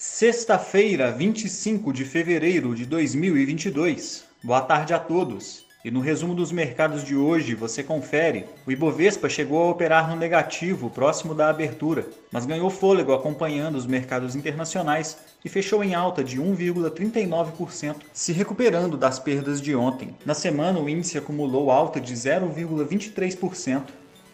Sexta-feira, 25 de fevereiro de 2022. Boa tarde a todos. E no resumo dos mercados de hoje, você confere: o Ibovespa chegou a operar no negativo próximo da abertura, mas ganhou fôlego acompanhando os mercados internacionais e fechou em alta de 1,39%, se recuperando das perdas de ontem. Na semana, o índice acumulou alta de 0,23%.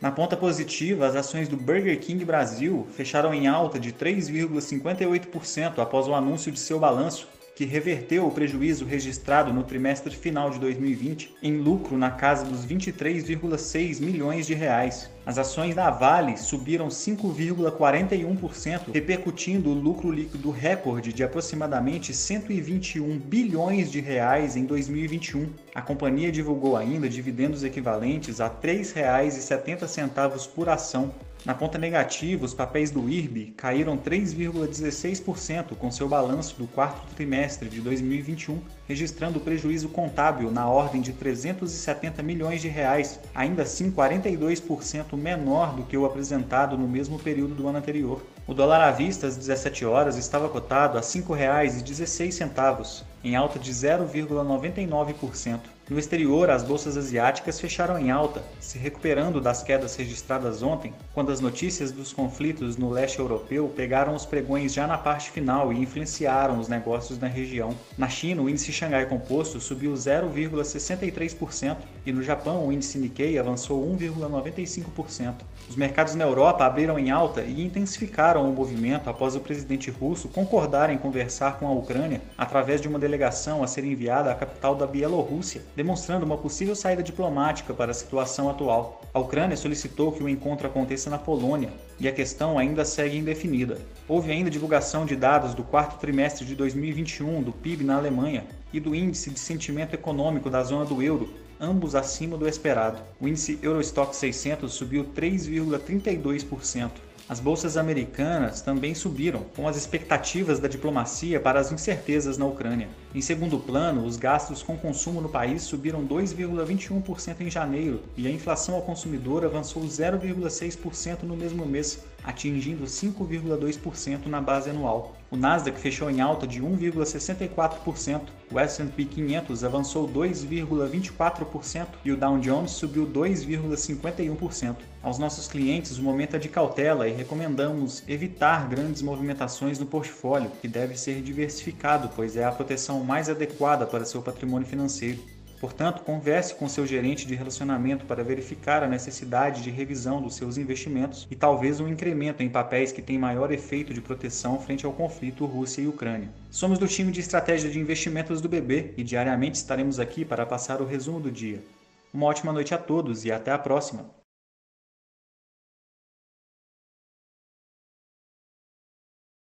Na ponta positiva, as ações do Burger King Brasil fecharam em alta de 3,58% após o anúncio de seu balanço, que reverteu o prejuízo registrado no trimestre final de 2020 em lucro na casa dos 23,6 milhões de reais. As ações da Vale subiram 5,41%, repercutindo o lucro líquido recorde de aproximadamente 121 bilhões de reais em 2021. A companhia divulgou ainda dividendos equivalentes a R$ 3,70 por ação, na ponta negativa, os papéis do IRB caíram 3,16% com seu balanço do quarto trimestre de 2021, registrando prejuízo contábil na ordem de 370 milhões de reais, ainda assim 42% menor do que o apresentado no mesmo período do ano anterior. O dólar à vista às 17 horas estava cotado a R$ 5,16, em alta de 0,99%. No exterior, as bolsas asiáticas fecharam em alta, se recuperando das quedas registradas ontem, quando as notícias dos conflitos no leste europeu pegaram os pregões já na parte final e influenciaram os negócios na região. Na China, o índice Xangai Composto subiu 0,63% e no Japão, o índice Nikkei avançou 1,95%. Os mercados na Europa abriram em alta e intensificaram o movimento após o presidente russo concordar em conversar com a Ucrânia através de uma delegação a ser enviada à capital da Bielorrússia demonstrando uma possível saída diplomática para a situação atual. A Ucrânia solicitou que o encontro aconteça na Polônia e a questão ainda segue indefinida. Houve ainda divulgação de dados do quarto trimestre de 2021 do PIB na Alemanha e do índice de sentimento econômico da zona do euro, ambos acima do esperado. O índice Eurostock 600 subiu 3,32%. As bolsas americanas também subiram, com as expectativas da diplomacia para as incertezas na Ucrânia. Em segundo plano, os gastos com consumo no país subiram 2,21% em janeiro e a inflação ao consumidor avançou 0,6% no mesmo mês, atingindo 5,2% na base anual. O Nasdaq fechou em alta de 1,64%, o S&P 500 avançou 2,24% e o Dow Jones subiu 2,51%. Aos nossos clientes, o momento é de cautela e recomendamos evitar grandes movimentações no portfólio, que deve ser diversificado, pois é a proteção mais adequada para seu patrimônio financeiro. Portanto, converse com seu gerente de relacionamento para verificar a necessidade de revisão dos seus investimentos e talvez um incremento em papéis que têm maior efeito de proteção frente ao conflito Rússia e Ucrânia. Somos do time de estratégia de investimentos do BB e diariamente estaremos aqui para passar o resumo do dia. Uma ótima noite a todos e até a próxima!